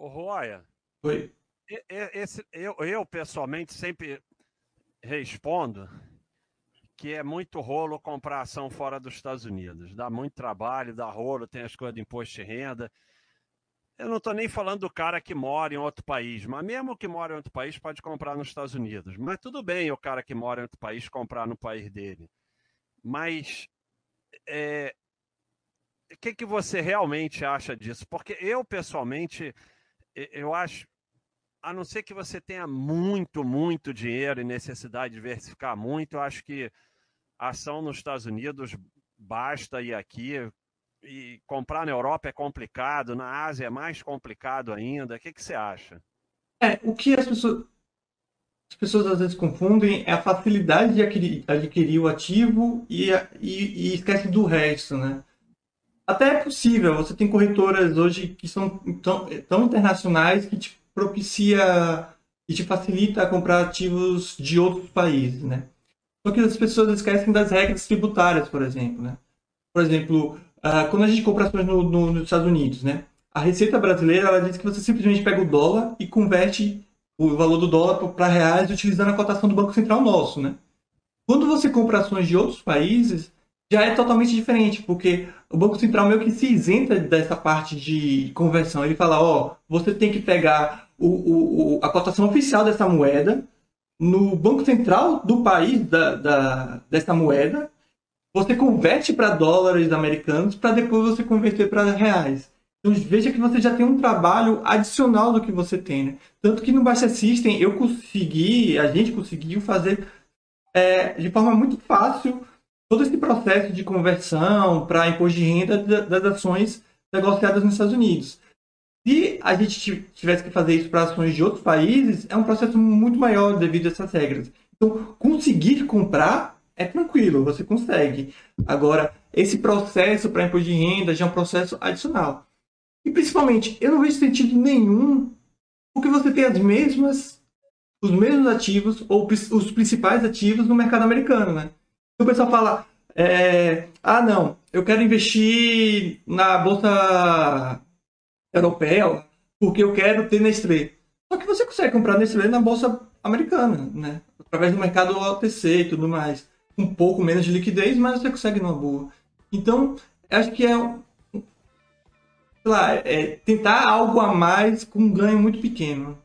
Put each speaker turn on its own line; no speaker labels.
Ô, Roya.
Oi.
Esse, eu, eu, pessoalmente, sempre respondo que é muito rolo comprar ação fora dos Estados Unidos. Dá muito trabalho, dá rolo, tem as coisas de imposto de renda. Eu não estou nem falando do cara que mora em outro país, mas mesmo que mora em outro país pode comprar nos Estados Unidos. Mas tudo bem o cara que mora em outro país comprar no país dele. Mas é, o que, que você realmente acha disso? Porque eu, pessoalmente, eu acho, a não ser que você tenha muito, muito dinheiro e necessidade de diversificar muito, eu acho que a ação nos Estados Unidos basta ir aqui. E comprar na Europa é complicado, na Ásia é mais complicado ainda. O que, que você acha?
É, o que as pessoas, as pessoas às vezes confundem é a facilidade de adquirir, adquirir o ativo e, e, e esquece do resto, né? Até é possível, você tem corretoras hoje que são tão, tão internacionais que te propicia e te facilita comprar ativos de outros países, né? Só que as pessoas esquecem das regras tributárias, por exemplo, né? Por exemplo, uh, quando a gente compra ações no, no, nos Estados Unidos, né? A Receita Brasileira, ela diz que você simplesmente pega o dólar e converte o valor do dólar para reais utilizando a cotação do Banco Central nosso, né? Quando você compra ações de outros países, já é totalmente diferente, porque o Banco Central meio que se isenta dessa parte de conversão. Ele fala, ó, você tem que pegar o, o, a cotação oficial dessa moeda no Banco Central do país da, da dessa moeda, você converte para dólares americanos para depois você converter para reais. Então veja que você já tem um trabalho adicional do que você tem. Né? Tanto que no Baixa System eu consegui, a gente conseguiu fazer é, de forma muito fácil todo esse processo de conversão para imposto de renda das ações negociadas nos Estados Unidos. Se a gente tivesse que fazer isso para ações de outros países, é um processo muito maior devido a essas regras. Então, conseguir comprar é tranquilo, você consegue. Agora, esse processo para imposto de renda já é um processo adicional. E principalmente, eu não vejo sentido nenhum porque você tem as mesmas, os mesmos ativos ou os principais ativos no mercado americano, né? O pessoal fala, é, ah, não, eu quero investir na bolsa europeia porque eu quero ter Nestlé. Só que você consegue comprar Nestlé na bolsa americana, né? Através do mercado OTC e tudo mais. Um pouco menos de liquidez, mas você consegue numa boa. Então, acho que é, sei lá, é tentar algo a mais com um ganho muito pequeno.